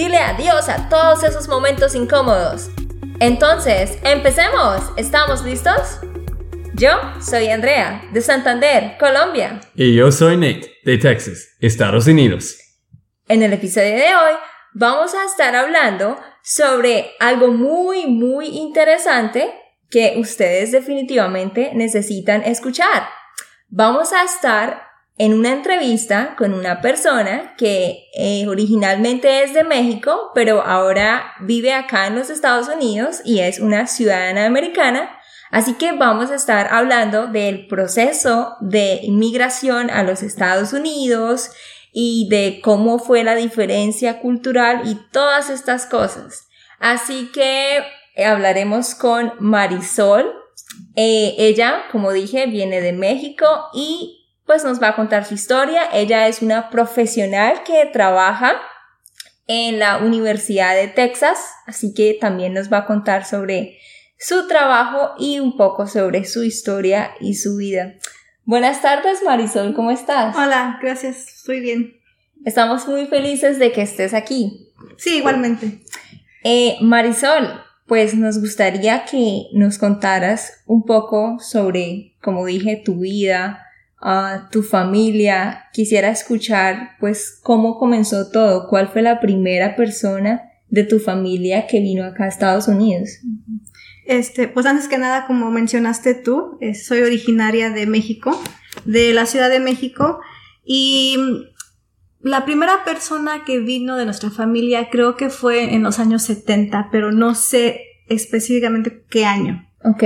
Dile adiós a todos esos momentos incómodos. Entonces, empecemos. ¿Estamos listos? Yo soy Andrea, de Santander, Colombia. Y yo soy Nate, de Texas, Estados Unidos. En el episodio de hoy vamos a estar hablando sobre algo muy, muy interesante que ustedes definitivamente necesitan escuchar. Vamos a estar en una entrevista con una persona que eh, originalmente es de México, pero ahora vive acá en los Estados Unidos y es una ciudadana americana. Así que vamos a estar hablando del proceso de inmigración a los Estados Unidos y de cómo fue la diferencia cultural y todas estas cosas. Así que eh, hablaremos con Marisol. Eh, ella, como dije, viene de México y pues nos va a contar su historia. Ella es una profesional que trabaja en la Universidad de Texas, así que también nos va a contar sobre su trabajo y un poco sobre su historia y su vida. Buenas tardes, Marisol, ¿cómo estás? Hola, gracias, estoy bien. Estamos muy felices de que estés aquí. Sí, igualmente. Eh, Marisol, pues nos gustaría que nos contaras un poco sobre, como dije, tu vida, a tu familia. Quisiera escuchar, pues, cómo comenzó todo, cuál fue la primera persona de tu familia que vino acá a Estados Unidos. Este, pues antes que nada, como mencionaste tú, eh, soy originaria de México, de la Ciudad de México, y la primera persona que vino de nuestra familia creo que fue en los años 70, pero no sé específicamente qué año. Ok.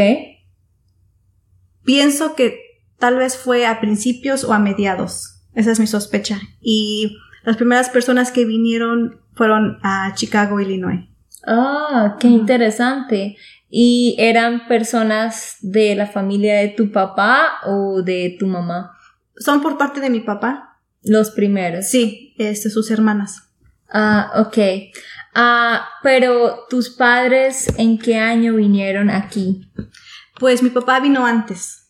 Pienso que Tal vez fue a principios o a mediados. Esa es mi sospecha. Y las primeras personas que vinieron fueron a Chicago, Illinois. Ah, qué interesante. ¿Y eran personas de la familia de tu papá o de tu mamá? Son por parte de mi papá. Los primeros. Sí, este, sus hermanas. Ah, ok. Ah, pero tus padres, ¿en qué año vinieron aquí? Pues mi papá vino antes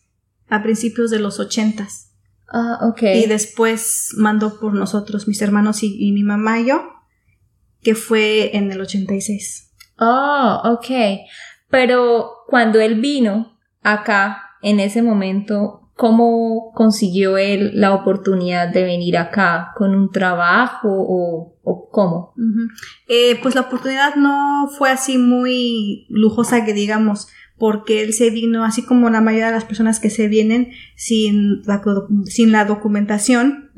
a principios de los ochentas. Ah, ok. Y después mandó por nosotros, mis hermanos y, mi mamá y yo, que fue en el 86. Oh, ok. Pero cuando él vino acá, en ese momento, ¿cómo consiguió él la oportunidad de venir acá? ¿Con un trabajo o, o cómo? eh, pues la oportunidad no fue así muy lujosa que digamos porque él se vino, así como la mayoría de las personas que se vienen sin la, sin la documentación.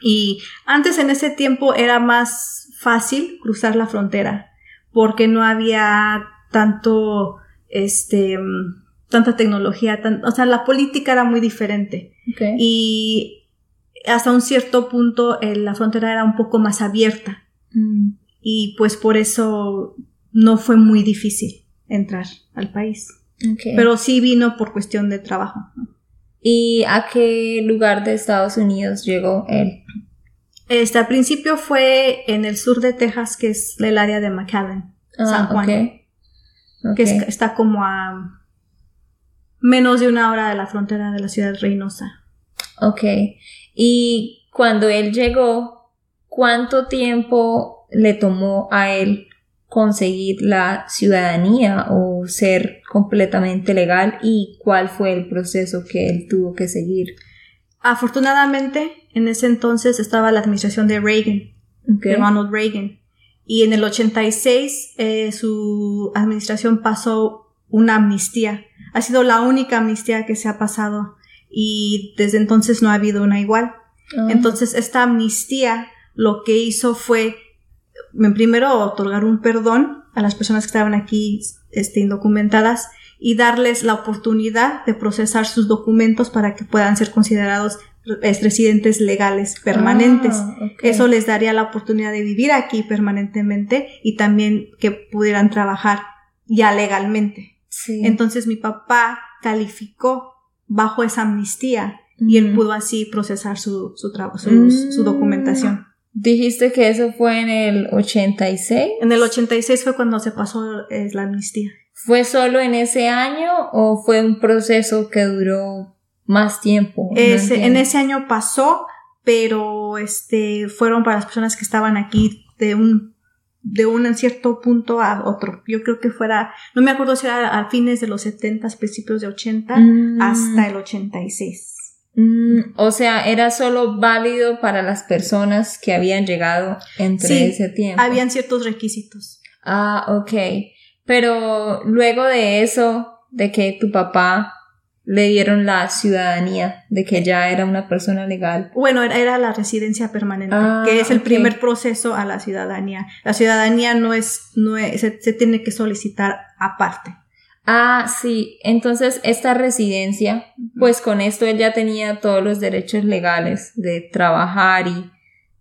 Y antes en ese tiempo era más fácil cruzar la frontera, porque no había tanto, este, tanta tecnología, o sea, la política era muy diferente. Y hasta un cierto punto eh, la frontera era un poco más abierta. Mm. Y pues por eso no fue muy difícil entrar al país. Pero sí vino por cuestión de trabajo. ¿Y a qué lugar de Estados Unidos llegó él? Este, al principio fue en el sur de Texas, que es el área de McAllen, ah, San Juan. Que está como a menos de una hora de la frontera de la ciudad de Reynosa. Ok. Y cuando él llegó, ¿cuánto tiempo le tomó a él conseguir la ciudadanía o ser completamente legal y cuál fue el proceso que él tuvo que seguir. Afortunadamente, en ese entonces estaba la administración de Reagan, de Ronald Reagan, y en el 86 eh, su administración pasó una amnistía. Ha sido la única amnistía que se ha pasado y desde entonces no ha habido una igual. Ah. Entonces esta amnistía lo que hizo fue primero otorgar un perdón a las personas que estaban aquí este, indocumentadas y darles la oportunidad de procesar sus documentos para que puedan ser considerados residentes legales permanentes. Ah. Eso les daría la oportunidad de vivir aquí permanentemente y también que pudieran trabajar ya legalmente. Sí. Entonces mi papá calificó bajo esa amnistía y él pudo así procesar su, su, tra- su, Mm. su documentación. Dijiste que eso fue en el 86. En el 86 fue cuando se pasó eh, la amnistía. ¿Fue solo en ese año o fue un proceso que duró más tiempo? No Ese- en ese año pasó, pero este fueron para las personas que estaban aquí de un de un cierto punto a otro. Yo creo que fuera, no me acuerdo si era a fines de los 70, principios de 80, Mm. hasta el 86. Mm, o sea, era solo válido para las personas que habían llegado entre Sí, ese tiempo. Habían ciertos requisitos. Ah, ok. Pero luego de eso, de que tu papá le dieron la ciudadanía, de que ya era una persona legal. Bueno, era, era la residencia permanente, Ah, que es el primer proceso a la ciudadanía. La ciudadanía no es, no es- se, se tiene que solicitar aparte. Ah, sí. Entonces, esta residencia, pues con esto él ya tenía todos los derechos legales de trabajar y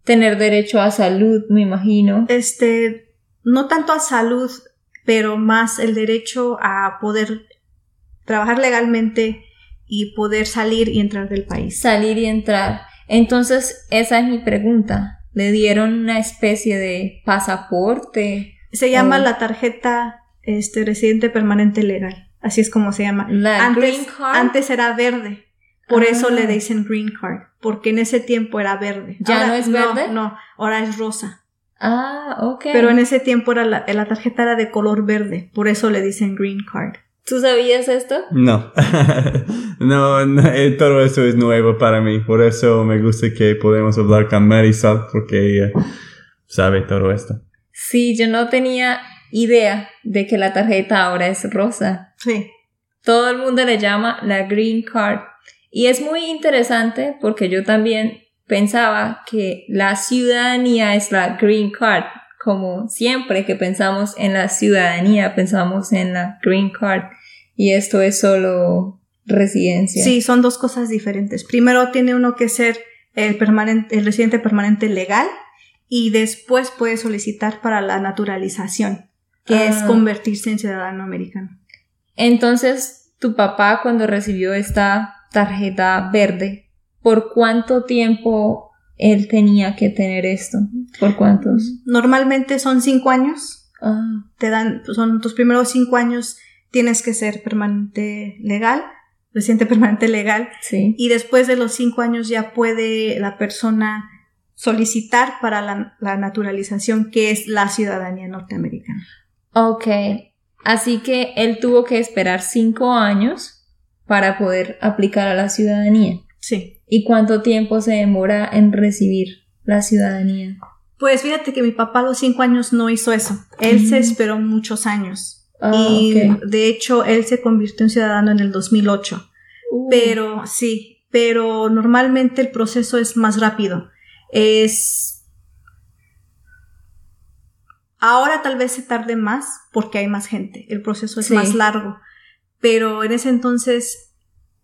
tener derecho a salud, me imagino. Este, no tanto a salud, pero más el derecho a poder trabajar legalmente y poder salir y entrar del país. Salir y entrar. Entonces, esa es mi pregunta. ¿Le dieron una especie de pasaporte? Se llama la tarjeta este, residente permanente legal. Así es como se llama. La antes, green card. antes era verde. Por eso Ah. le dicen green card. Porque en ese tiempo era verde. ¿Ya no es verde? No, ahora es rosa. Ah, ok. Pero en ese tiempo era la, la tarjeta era de color verde. Por eso le dicen green card. ¿Tú sabías esto? No. no, no, eh, todo eso es nuevo para mí. Por eso me gusta que podemos hablar con Marisol, porque ella sabe todo esto. Sí, yo no tenía idea de que la tarjeta ahora es rosa. Sí. Todo el mundo le llama la green card. Y es muy interesante porque yo también pensaba que la ciudadanía es la green card. Como siempre que pensamos en la ciudadanía, pensamos en la green card. Y esto es solo residencia. Sí, son dos cosas diferentes. Primero tiene uno que ser el, permanente, el residente permanente legal y después puede solicitar para la naturalización, que es Ah. convertirse en ciudadano americano. Entonces, tu papá cuando recibió esta tarjeta verde, ¿por cuánto tiempo él tenía que tener esto? ¿Por cuántos? Normalmente son cinco años. Ah, Te dan, son tus primeros cinco años tienes que ser permanente legal, residente permanente legal, sí. y después de los cinco años ya puede la persona solicitar para la, la naturalización, que es la ciudadanía norteamericana. Ok. Así que él tuvo que esperar cinco años para poder aplicar a la ciudadanía. Sí. ¿Y cuánto tiempo se demora en recibir la ciudadanía? Pues fíjate que mi papá a los cinco años no hizo eso. Él se Mm. esperó muchos años. Ah, y de hecho, él se convirtió en ciudadano en el 2008. Uh, Pero sí, pero normalmente el proceso es más rápido. Es... Ahora tal vez se tarde más porque hay más gente. El proceso es Sí. más largo. Pero en ese entonces,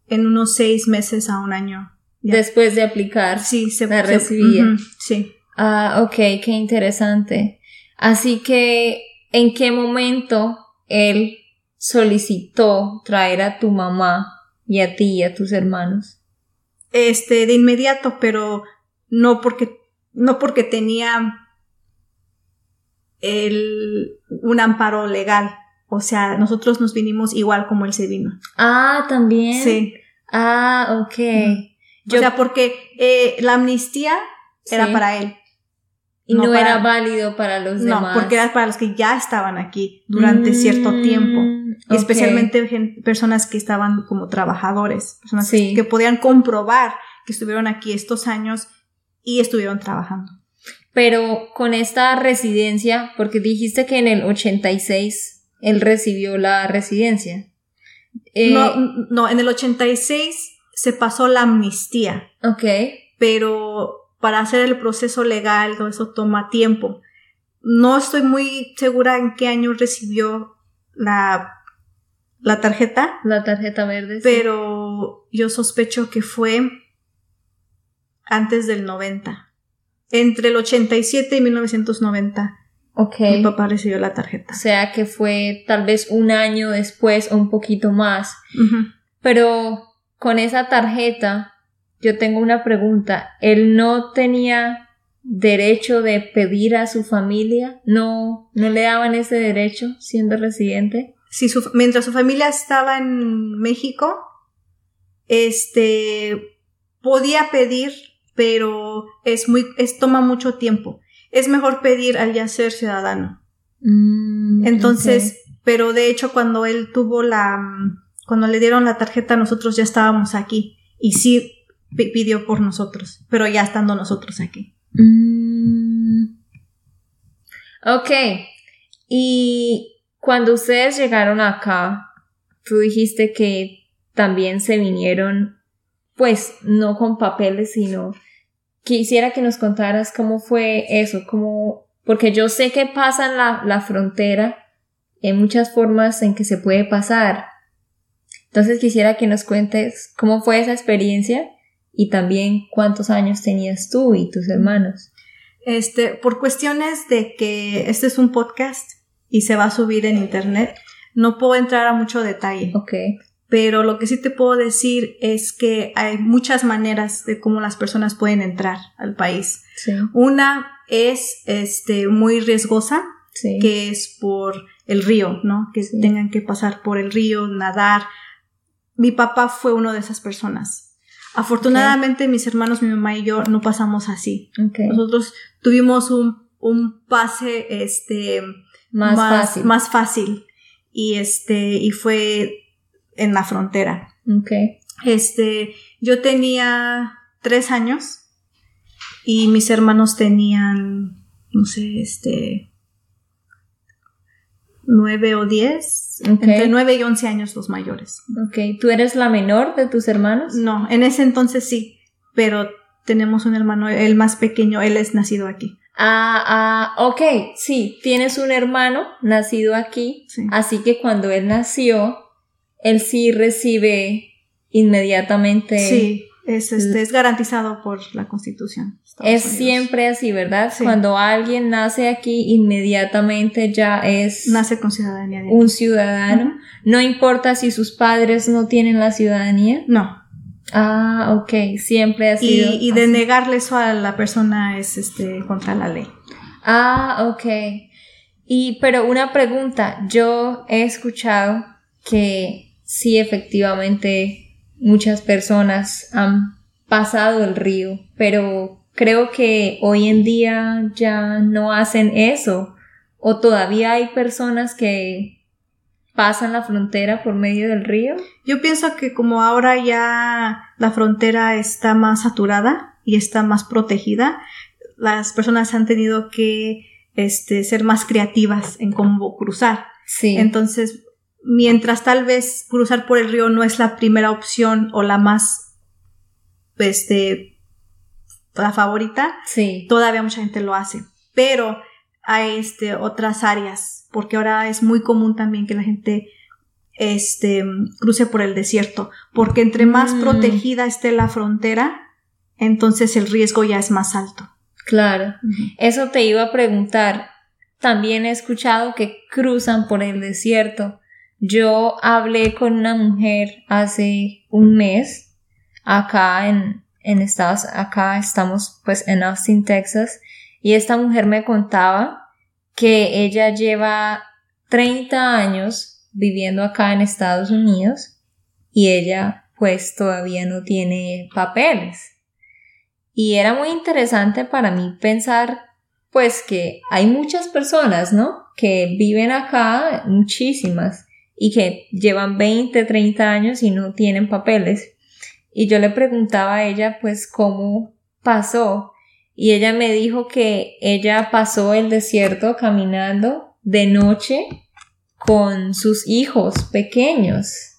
en unos seis meses a un año. ya. después de aplicar. sí, se la se- recibía. ujú, sí. Ah, ok, qué interesante. Así que, ¿en qué momento él solicitó traer a tu mamá y a ti y a tus hermanos? este de inmediato, pero no porque no porque tenía el un amparo legal. O sea, nosotros nos vinimos igual como él se vino. Ah, también. Sí. Ah, ok. Yo- o sea, porque eh, la amnistía era para él. y no, no para- era válido para los No, demás. porque era para los que ya estaban aquí durante cierto Mm, tiempo. ok. Especialmente personas que estaban como trabajadores, personas Sí. que podían comprobar que estuvieron aquí estos años y estuvieron trabajando. Pero con esta residencia, porque dijiste que en el 86 él recibió la residencia. Eh, No, no, en el 86 se pasó la amnistía, Ok. pero para hacer el proceso legal todo eso toma tiempo. No estoy muy segura en qué año recibió la la tarjeta, La tarjeta verde. sí. pero yo sospecho que fue antes del 90. Entre el 87 y 1990, Ok. mi papá recibió la tarjeta. O sea que fue tal vez un año después o un poquito más. Pero con esa tarjeta, yo tengo una pregunta. ¿Él no tenía derecho de pedir a su familia? ¿No, no le daban ese derecho siendo residente? Si su- mientras su familia estaba en México, este podía pedir, pero es muy, es toma mucho tiempo. Es mejor pedir al ya ser ciudadano. Mm, Entonces, pero de hecho cuando él tuvo la, cuando le dieron la tarjeta nosotros ya estábamos aquí y sí pi- pidió por nosotros, pero ya estando nosotros aquí. Mm, ok. Y cuando ustedes llegaron acá, tú dijiste que también se vinieron, pues no con papeles, sino quisiera que nos contaras cómo fue eso, cómo, porque yo sé que pasan la, la frontera en muchas formas en que se puede pasar. Entonces quisiera que nos cuentes cómo fue esa experiencia y también cuántos años tenías tú y tus hermanos. Este, por cuestiones de que este es un podcast y se va a subir en internet, no puedo entrar a mucho detalle. Ok. Pero lo que sí te puedo decir es que hay muchas maneras de cómo las personas pueden entrar al país. Sí. Una es este muy riesgosa, Sí. que es por el río, ¿no? Que Sí. tengan que pasar por el río, nadar. Mi papá fue uno de esas personas. Afortunadamente mis hermanos, mi mamá y yo no pasamos así. Ok. Nosotros tuvimos un, un pase este Más, fácil. más fácil y este y fue en la frontera. Ok. Este, yo tenía tres años y mis hermanos tenían, no sé, este, nueve o diez, entre nueve y once años los mayores. Ok. ¿Tú eres la menor de tus hermanos? No, en ese entonces sí, pero tenemos un hermano, el más pequeño, él es nacido aquí. Ah, ah, ok. Sí, tienes un hermano nacido aquí. Sí. Así que cuando él nació, él sí recibe inmediatamente. Sí, es, este, es garantizado por la Constitución. Estados Es Unidos. siempre así, ¿verdad? Sí. Cuando alguien nace aquí, inmediatamente ya es Nace con ciudadanía de un ciudadano. No importa si sus padres no tienen la ciudadanía. No, Ah, ok. Siempre ha y, sido. y así. denegarle eso a la persona es este contra la ley. Ah, ok. Y, pero una pregunta, yo he escuchado que sí, efectivamente, muchas personas han pasado el río, pero creo que hoy en día ya no hacen eso. O todavía hay personas que pasan la frontera por medio del río. Yo pienso que como ahora ya la frontera está más saturada y está más protegida, las personas han tenido que este, ser más creativas en cómo cruzar. Sí. Entonces, mientras tal vez cruzar por el río no es la primera opción o la más, este, la favorita, sí. todavía mucha gente lo hace. Pero hay este, otras áreas, porque ahora es muy común también que la gente este, cruce por el desierto, porque entre más Mm. protegida esté la frontera, entonces el riesgo ya es más alto. Claro. Eso te iba a preguntar. También he escuchado que cruzan por el desierto. Yo hablé con una mujer hace un mes acá en, en Estados, acá estamos pues en Austin, Texas, y esta mujer me contaba que ella lleva 30 años viviendo acá en Estados Unidos y ella pues todavía no tiene papeles. Y era muy interesante para mí pensar, pues, que hay muchas personas, ¿no? Que viven acá, muchísimas, y que llevan 20, 30 años y no tienen papeles. Y yo le preguntaba a ella, pues, cómo pasó. Y ella me dijo que ella pasó el desierto caminando de noche con sus hijos pequeños.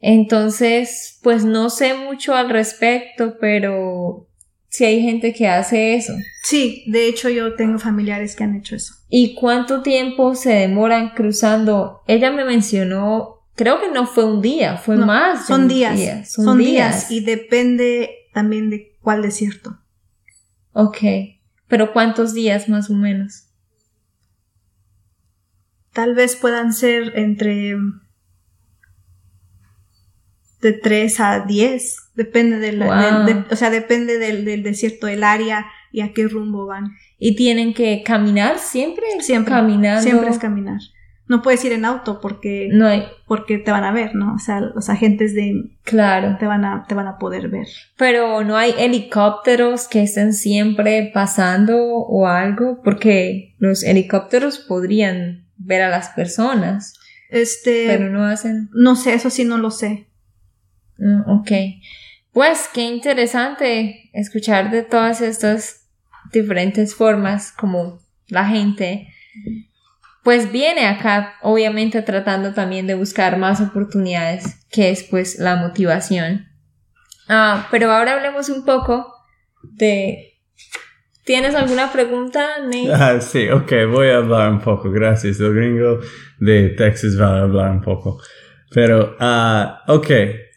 Entonces, pues no sé mucho al respecto, pero sí hay gente que hace eso. Sí, de hecho yo tengo familiares que han hecho eso. ¿Y cuánto tiempo se demoran cruzando? Ella me mencionó creo que no fue un día, fue No, más. Son días. día, Son, días. Y depende también de cuál desierto. Ok, pero ¿cuántos días más o menos? Tal vez puedan ser entre de 3 a 10. Depende del, Wow. del- de- o sea, depende del, del desierto, el área y a qué rumbo van. ¿Y tienen que caminar siempre? Siempre. Caminando. Siempre es caminar. No puedes ir en auto porque, No hay, porque te van a ver, ¿no? O sea, los agentes de claro. te van a, te van a poder ver. Pero no hay helicópteros que estén siempre pasando o algo, porque los helicópteros podrían ver a las personas, Este, pero no hacen. no sé, eso sí no lo sé. Mm, ok. Pues qué interesante escuchar de todas estas diferentes formas como la gente pues viene acá obviamente tratando también de buscar más oportunidades que es pues la motivación. Ah, pero ahora hablemos un poco de... ¿Tienes alguna pregunta, Nate? Ah, sí, ok, voy a hablar un poco, gracias. El gringo de Texas va a hablar un poco. Pero, ah, ok,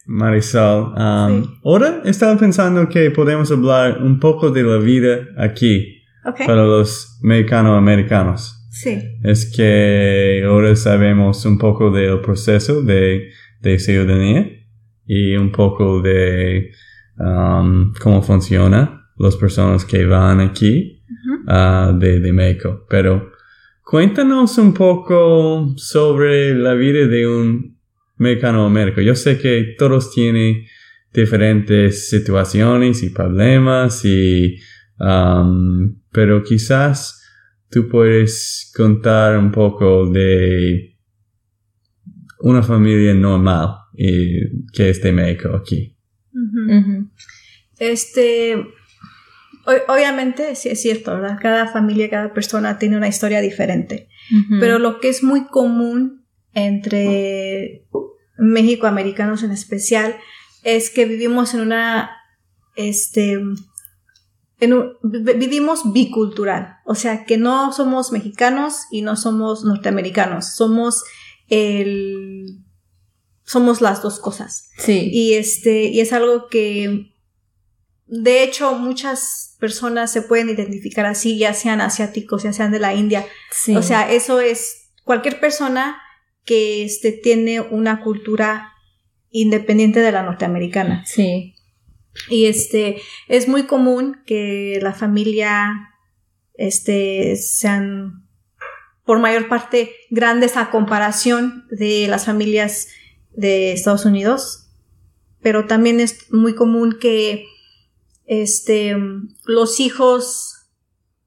Marisol, um, Sí. ahora estaba pensando que podemos hablar un poco de la vida aquí para los mexicano-americanos. Sí. Es que ahora sabemos un poco del proceso de, de ciudadanía y un poco de um, cómo funciona las personas que van aquí ah, de, de México. Pero cuéntanos un poco sobre la vida de un mexicano américo. Yo sé que todos tienen diferentes situaciones y problemas y um, pero quizás tú puedes contar un poco de una familia normal y que es de México aquí. Este, o- obviamente, sí es cierto, ¿verdad? Cada familia, cada persona tiene una historia diferente. Pero lo que es muy común entre México-americanos en especial es que vivimos en una, este, en un- vi- vivimos bicultural. O sea, que no somos mexicanos y no somos norteamericanos. Somos el, somos las dos cosas. Sí. Y este, y es algo que de hecho muchas personas se pueden identificar así, ya sean asiáticos, ya sean de la India. sí. O sea, eso es cualquier persona que este, tiene una cultura independiente de la norteamericana. sí. Y este, es muy común que la familia este, sean por mayor parte grandes a comparación de las familias de Estados Unidos, pero también es muy común que este, los hijos,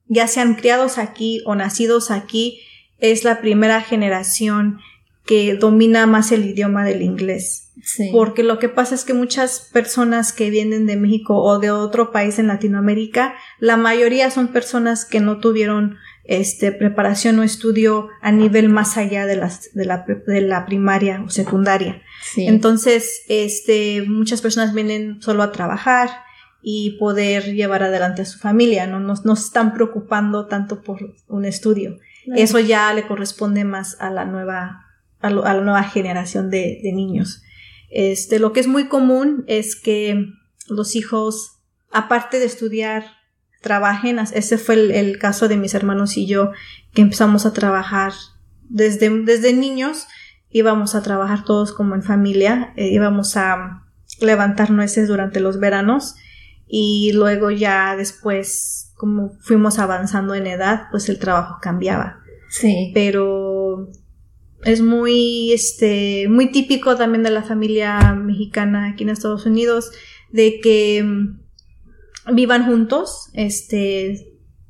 ya sean criados aquí o nacidos aquí, es la primera generación que domina más el idioma del inglés. Sí. Porque lo que pasa es que muchas personas que vienen de México o de otro país en Latinoamérica, la mayoría son personas que no tuvieron este, preparación o estudio a nivel más allá de, las, de, la, de la primaria o secundaria. Sí. Entonces, este, muchas personas vienen solo a trabajar y poder llevar adelante a su familia, no, no, no se están preocupando tanto por un estudio. Claro. Eso ya le corresponde más a la nueva, a, lo- a la nueva generación de, de niños. Este, lo que es muy común es que los hijos, aparte de estudiar, trabajen. Ese fue el, el caso de mis hermanos y yo, que empezamos a trabajar desde, desde niños. Íbamos a trabajar todos como en familia, eh, íbamos a levantar nueces durante los veranos y luego ya después, como fuimos avanzando en edad, pues el trabajo cambiaba Sí. pero es muy este muy típico también de la familia mexicana aquí en Estados Unidos de que mm, vivan juntos este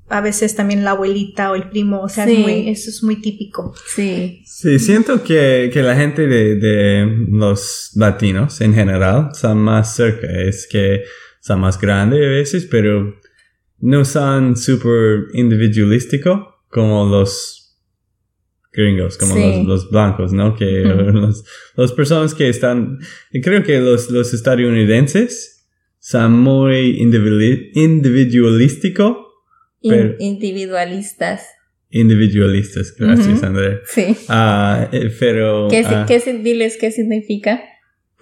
a veces también la abuelita o el primo o sea es muy- eso es muy típico Sí. Sí, siento que, que la gente de, de los latinos en general son más cerca, es que son más grandes a veces, pero no son súper individualísticos como los gringos, como Sí. los, los blancos, ¿no? Que Ujú. los, las personas que están, creo que los, los estadounidenses son muy individualísticos, In- Pero- individualistas. individualistas. Gracias. André. Sí. Eh, pero... ¿Qué, ah, qué diles qué significa?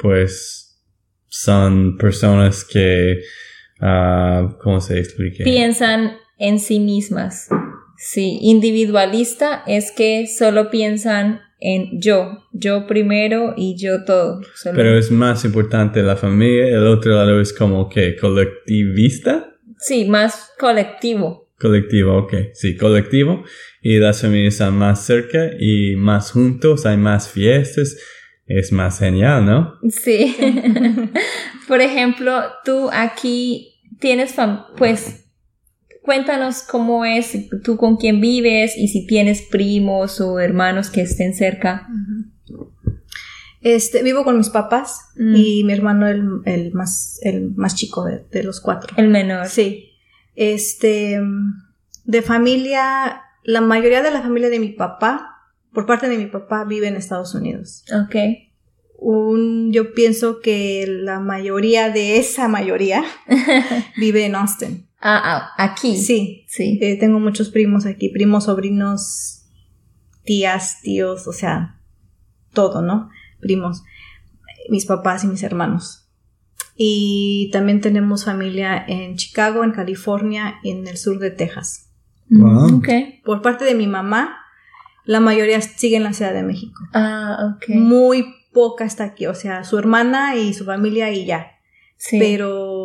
pues son personas que... ah, ¿Cómo se explica? Piensan en sí mismas. Sí, individualista es que solo piensan en yo, yo primero y yo todo. Solo- Pero es más importante la familia. El otro lado es como que colectivista. Sí, más colectivo. Colectivo, ok. Sí, colectivo. Y las familias están más cerca y más juntos, hay más fiestas. Es más genial, ¿no? Sí. Por ejemplo, tú aquí tienes, fam- pues, cuéntanos cómo es, tú con quién vives y si tienes primos o hermanos que estén cerca. Este, vivo con mis papás Mm. y mi hermano el, el más, el más chico de, de los cuatro. El menor. Sí. Este, de familia, la mayoría de la familia de mi papá, por parte de mi papá, vive en Estados Unidos. Ok. Un, yo pienso que la mayoría de esa mayoría vive en Austin. Ah, ah, aquí. Sí, Sí. eh, tengo muchos primos aquí, primos, sobrinos, tías, tíos, o sea, todo, ¿no? Primos, mis papás y mis hermanos. Y también tenemos familia en Chicago, en California, y en el sur de Texas. Wow. Mm, Ok. Por parte de mi mamá, la mayoría sigue en la Ciudad de México. Ah, ok. Muy poca está aquí, o sea, su hermana y su familia y ya. Sí. Pero,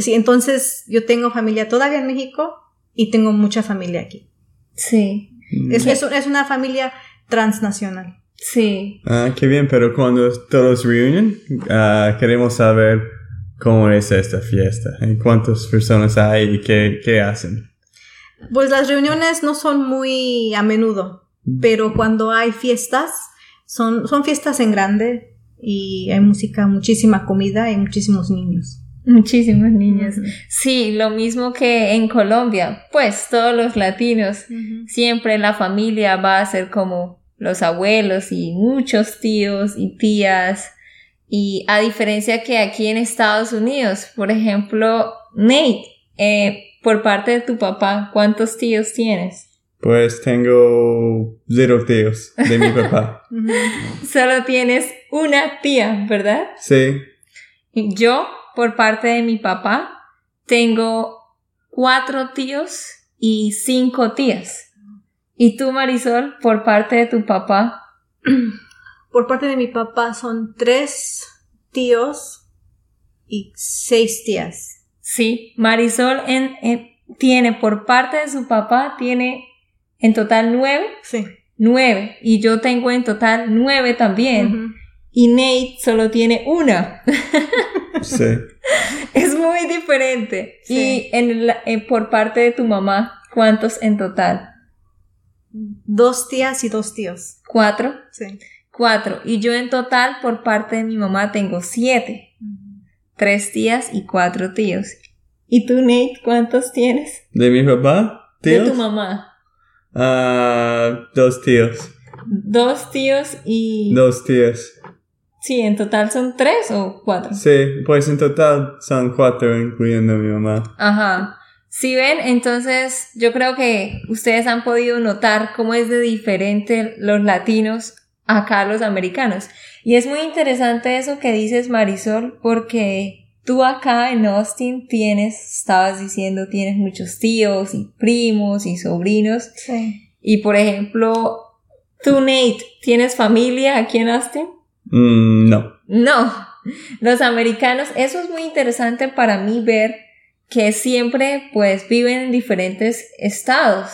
sí, entonces yo tengo familia todavía en México y tengo mucha familia aquí. Sí. Es, es, es una familia transnacional. Sí. Ah, qué bien, pero cuando todos reúnen, ah, queremos saber cómo es esta fiesta, y cuántas personas hay y qué, qué hacen. Pues las reuniones no son muy a menudo, pero cuando hay fiestas, son, son fiestas en grande y hay música, muchísima comida y muchísimos niños. Muchísimos niños. Sí, lo mismo que en Colombia. Pues todos los latinos, siempre la familia va a ser como los abuelos y muchos tíos y tías. Y a diferencia que aquí en Estados Unidos, por ejemplo, Nate, eh, por parte de tu papá, ¿cuántos tíos tienes? Pues tengo cero tíos de mi papá. Solo tienes una tía, ¿verdad? Sí, Yo, por parte de mi papá, tengo cuatro tíos y cinco tías. Y tú, Marisol, por parte de tu papá, Por parte de mi papá son tres tíos y seis tías. sí, Marisol en, en- tiene por parte de su papá, tiene en total nueve, Sí. nueve. Y yo tengo en total nueve también. Y Nate solo tiene una. sí. es muy diferente. Sí. Y en la- en- por parte de tu mamá, ¿cuántos en total? Dos tías y dos tíos. Cuatro. Sí. Cuatro. Y yo en total, por parte de mi mamá, tengo siete. Tres tías y cuatro tíos. ¿Y tú, Nate, cuántos tienes? ¿De mi papá? De ¿Tíos? tu mamá. Ah, dos tíos. Dos tíos y... Dos tías. Sí, en total son tres o cuatro. Sí, pues en total son cuatro, incluyendo mi mamá. Ajá. Si ven, entonces yo creo que ustedes han podido notar cómo es de diferente los latinos acá a los americanos. Y es muy interesante eso que dices, Marisol, porque tú acá en Austin tienes, estabas diciendo, tienes muchos tíos y primos y sobrinos. Sí. Y por ejemplo, tú, Nate, ¿tienes familia aquí en Austin? Mm, no. No, los americanos, eso es muy interesante para mí ver que siempre pues viven en diferentes estados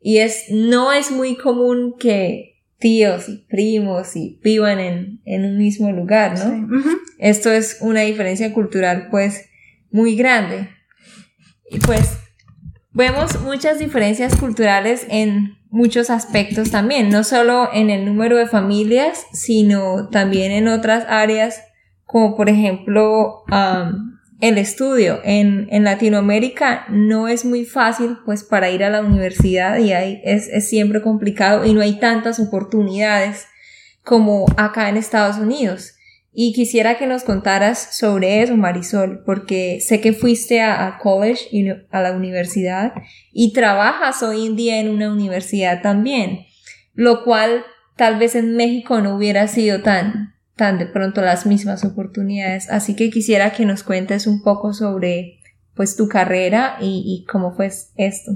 y es, no es muy común que tíos y primos y vivan en, en un mismo lugar, ¿no? Sí. Esto es una diferencia cultural pues muy grande. Y pues vemos muchas diferencias culturales en muchos aspectos también, no solo en el número de familias, sino también en otras áreas como por ejemplo am, el estudio. En, en Latinoamérica no es muy fácil pues para ir a la universidad y ahí es, es siempre complicado y no hay tantas oportunidades como acá en Estados Unidos. Y quisiera que nos contaras sobre eso, Marisol, porque sé que fuiste a, college y a la universidad y trabajas hoy en día en una universidad también, lo cual tal vez en México no hubiera sido tan, tan de pronto las mismas oportunidades. Así que quisiera que nos cuentes un poco sobre pues tu carrera y, y cómo fue esto.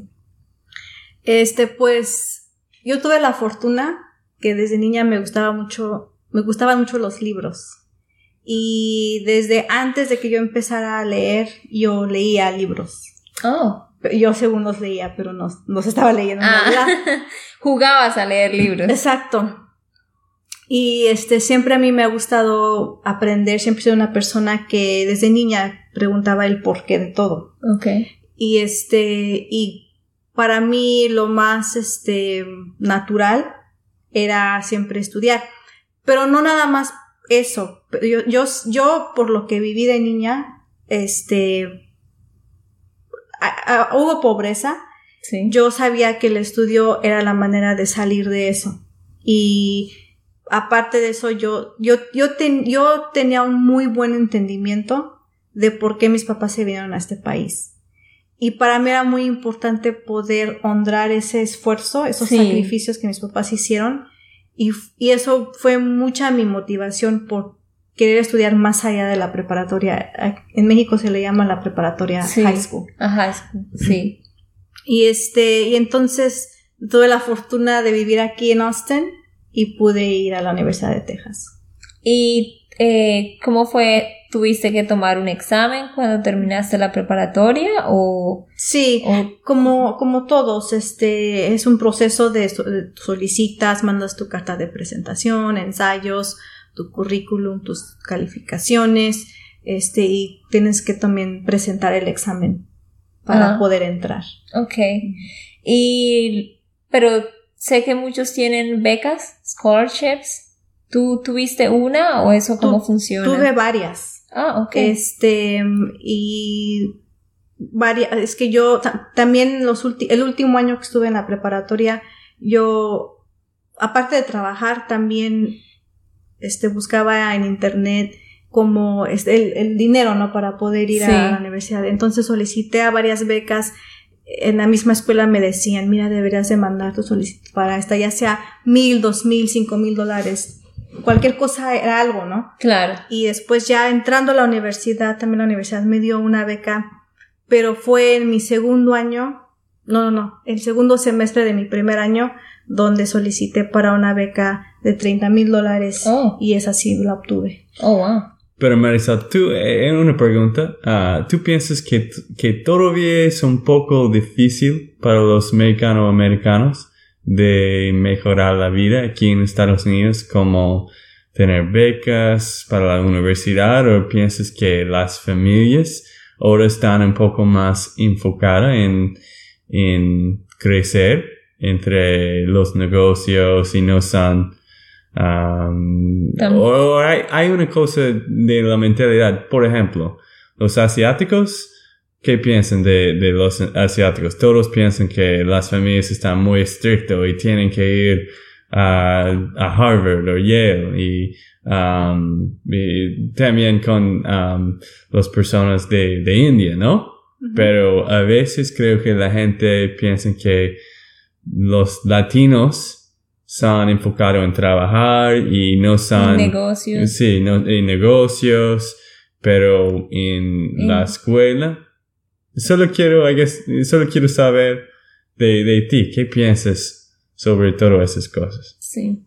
Este, pues, yo tuve la fortuna que desde niña me gustaba mucho, me gustaban mucho los libros. Y desde antes de que yo empezara a leer, yo leía libros. Oh. Yo según los leía, pero no los estaba leyendo. Ah. Jugabas a leer libros. Exacto. Y este, siempre a mí me ha gustado aprender, siempre he sido una persona que desde niña preguntaba el porqué de todo. Ok. Y este, y para mí lo más este, natural era siempre estudiar. Pero no nada más eso. Yo, yo, yo por lo que viví de niña, este, hubo pobreza. Sí. Yo sabía que el estudio era la manera de salir de eso. Y aparte de eso, yo, yo, yo, ten, yo tenía un muy buen entendimiento de por qué mis papás se vinieron a este país. Y para mí era muy importante poder honrar ese esfuerzo, esos Sí. sacrificios que mis papás hicieron. Y, y eso fue mucha mi motivación por querer estudiar más allá de la preparatoria. En México se le llama la preparatoria Sí. high school. Ajá, sí. Y este, y entonces tuve la fortuna de vivir aquí en Austin y pude ir a la Universidad de Texas. ¿Y eh, cómo fue? ¿Tuviste que tomar un examen cuando terminaste la preparatoria o, Sí, o- como, como todos, este, es un proceso de so- de solicitas, mandas tu carta de presentación, ensayos, tu currículum, tus calificaciones, este, y tienes que también presentar el examen para Ah. poder entrar. Ok. Y, pero sé que muchos tienen becas, scholarships. ¿Tú tuviste una o eso cómo Tu- funciona? Tuve varias. Ah, ok. Este, y varias, es que yo ta- también los ulti- el último año que estuve en la preparatoria, yo, aparte de trabajar, también, este, buscaba en internet como este, el, el dinero, ¿no? Para poder ir Sí. a la universidad. Entonces solicité a varias becas. En la misma escuela me decían, mira, deberías de mandar tu solicitud para esta, ya sea mil, dos mil, cinco mil dólares. Cualquier cosa era algo, ¿no? Claro. Y después ya entrando a la universidad, también la universidad me dio una beca, pero fue en mi segundo año, no, no, no, el segundo semestre de mi primer año, donde solicité para una beca de 30 mil dólares Oh. y esa sí la obtuve. Oh, wow. Pero Marisol, tú, eh, en una pregunta, ah, ¿tú piensas que, que todavía es un poco difícil para los mexicano-americanos de mejorar la vida aquí en Estados Unidos, como tener becas para la universidad, o piensas que las familias ahora están un poco más enfocadas en, en crecer entre los negocios y no son Um, Tam- o hay, hay una cosa de la mentalidad, por ejemplo, los asiáticos, ¿qué piensan de, de los asiáticos? Todos piensan que las familias están muy estrictas y tienen que ir a, a Harvard o Yale y, um, y también con um, las personas de, de India, ¿no? Pero a veces creo que la gente piensa que los latinos son enfocados en trabajar y no son Negocios. sí no en negocios pero en En- la escuela solo quiero I guess, solo quiero saber de, de ti qué piensas sobre todas esas cosas Sí.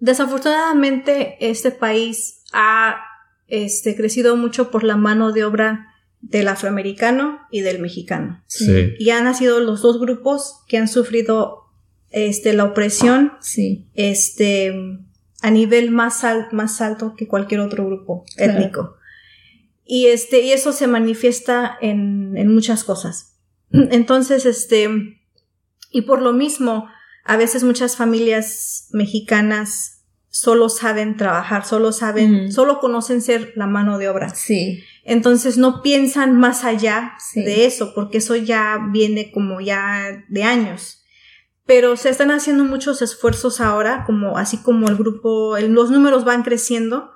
Desafortunadamente, este país ha este, crecido mucho por la mano de obra del afroamericano y del mexicano. sí, Y han nacido los dos grupos que han sufrido este, la opresión Sí. este, a nivel más, al- más alto que cualquier otro grupo Claro. étnico. Y, este, y eso se manifiesta en, en muchas cosas. Entonces, este, y por lo mismo, a veces muchas familias mexicanas solo saben trabajar, solo saben, solo conocen ser la mano de obra. Sí. Entonces no piensan más allá Sí. de eso, porque eso ya viene como ya de años. pero se están haciendo muchos esfuerzos ahora, como así como el grupo, los números van creciendo.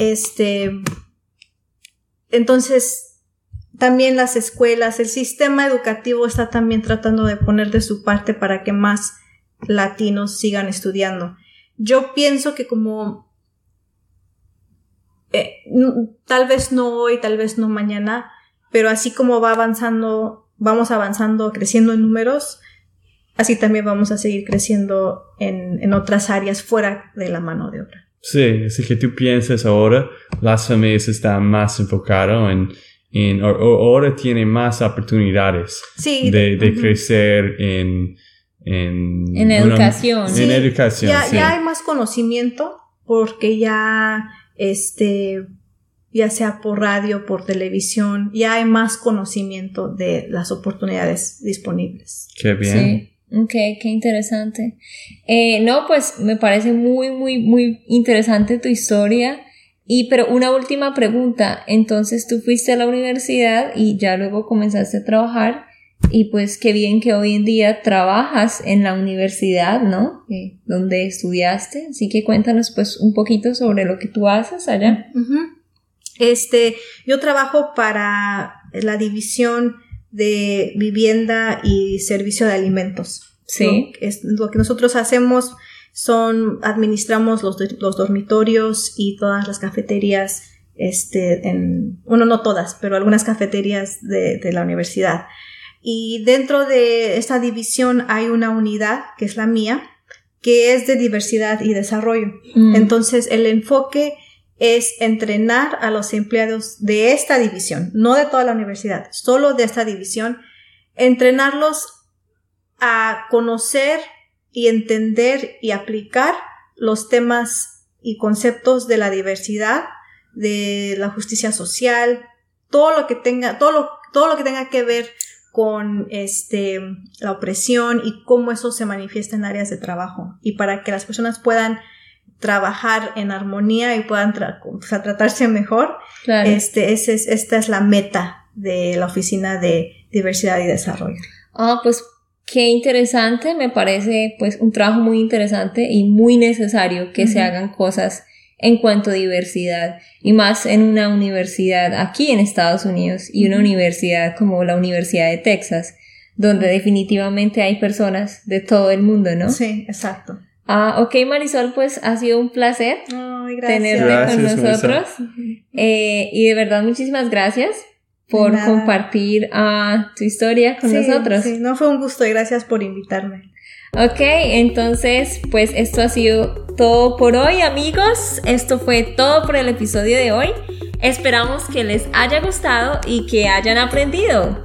Este, entonces, también las escuelas, el sistema educativo está también tratando de poner de su parte para que más latinos sigan estudiando. Yo pienso que como eh, tal vez no hoy, tal vez no mañana, pero así como va avanzando, vamos avanzando, creciendo en números, así también vamos a seguir creciendo en, en otras áreas fuera de la mano de obra. Sí, así que tú piensas ahora, las familias están más enfocadas en, en ahora tienen más oportunidades de, de crecer en, en, en educación. en educación. Ya, sí. ya hay más conocimiento porque ya, este, ya sea por radio, por televisión, ya hay más conocimiento de las oportunidades disponibles. Qué bien. Ok, qué interesante. Eh, no, pues me parece muy, muy, muy interesante tu historia. Y, pero una última pregunta. Entonces tú fuiste a la universidad y ya luego comenzaste a trabajar. Y pues qué bien que hoy en día trabajas en la universidad, ¿no? Eh, donde estudiaste. Así que cuéntanos pues un poquito sobre lo que tú haces allá. Este, yo trabajo para la división de vivienda y servicio de alimentos. Sí. Lo, es, lo que nosotros hacemos son, administramos los, los dormitorios y todas las cafeterías, este, en, bueno, no todas, pero algunas cafeterías de, de la universidad. Y dentro de esta división hay una unidad, que es la mía, que es de diversidad y desarrollo. Mm. Entonces, el enfoque es entrenar a los empleados de esta división, no de toda la universidad, solo de esta división, entrenarlos a conocer y entender y aplicar los temas y conceptos de la diversidad, de la justicia social, todo lo que tenga, todo lo, todo lo que tenga que ver con este, la opresión y cómo eso se manifiesta en áreas de trabajo. Y para que las personas puedan trabajar en armonía y puedan tra o sea, tratarse mejor. Claro. Este, ese es, esta es la meta de la Oficina de Diversidad y Desarrollo. Ah, pues qué interesante, me parece pues un trabajo muy interesante y muy necesario que uh -huh. se hagan cosas en cuanto a diversidad y más en una universidad aquí en Estados Unidos y una universidad como la Universidad de Texas, donde definitivamente hay personas de todo el mundo, ¿no? Sí, exacto. Ah, ok, Marisol, pues ha sido un placer Ay, tenerte Gracias, con nosotros. Eh, y de verdad, muchísimas gracias por Nada. compartir uh, tu historia con sí, nosotros. Sí, no fue un gusto y gracias por invitarme. Ok, entonces, pues esto ha sido todo por hoy, amigos. Esto fue todo por el episodio de hoy. Esperamos que les haya gustado y que hayan aprendido.